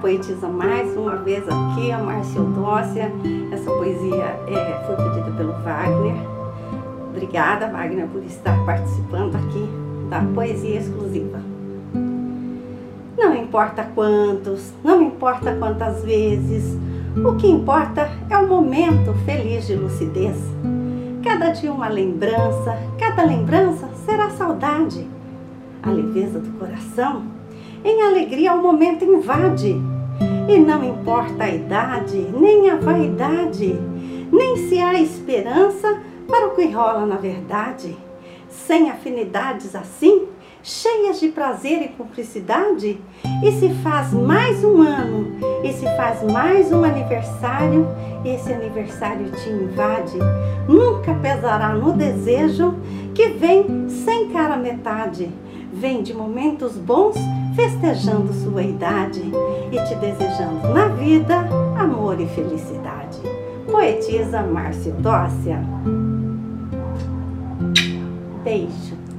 poetisa mais uma vez aqui, a Márcia Eudócia. Essa poesia é, foi pedida pelo Wagner. Obrigada, Wagner, por estar participando aqui da poesia exclusiva. Não importa quantos, não importa quantas vezes, o que importa é o momento feliz de lucidez. Cada dia uma lembrança, cada lembrança será saudade. A leveza do coração, em alegria o momento invade. E não importa a idade, nem a vaidade, nem se há esperança para o que rola na verdade. Sem afinidades assim, cheias de prazer e cumplicidade, e se faz mais um ano, e se faz mais um aniversário, esse aniversário te invade, nunca pesará no desejo que vem sem cara metade, vem de momentos bons festejando sua idade e te desejando na vida amor e felicidade. Poetisa Márcio Dócia. Beijo.